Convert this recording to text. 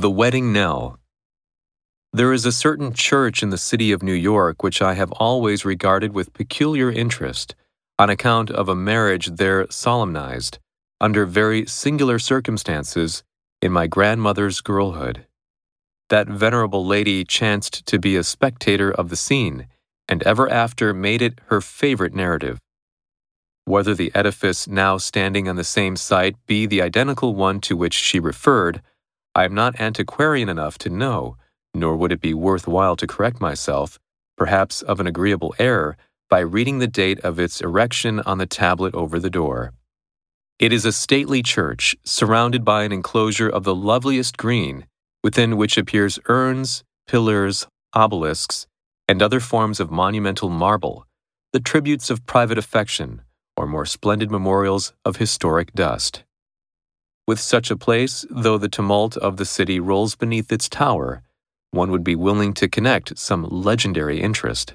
The Wedding Knell. There is a certain church in the city of New York which I have always regarded with peculiar interest on account of a marriage there solemnized, under very singular circumstances, in my grandmother's girlhood. That venerable lady chanced to be a spectator of the scene, and ever after made it her favorite narrative. Whether the edifice now standing on the same site be the identical one to which she referred, I am not antiquarian enough to know, nor would it be worth while to correct myself, perhaps of an agreeable error, by reading the date of its erection on the tablet over the door. It is a stately church, surrounded by an enclosure of the loveliest green, within which appears urns, pillars, obelisks, and other forms of monumental marble, the tributes of private affection, or more splendid memorials of historic dust. With such a place, though the tumult of the city rolls beneath its tower, one would be willing to connect some legendary interest.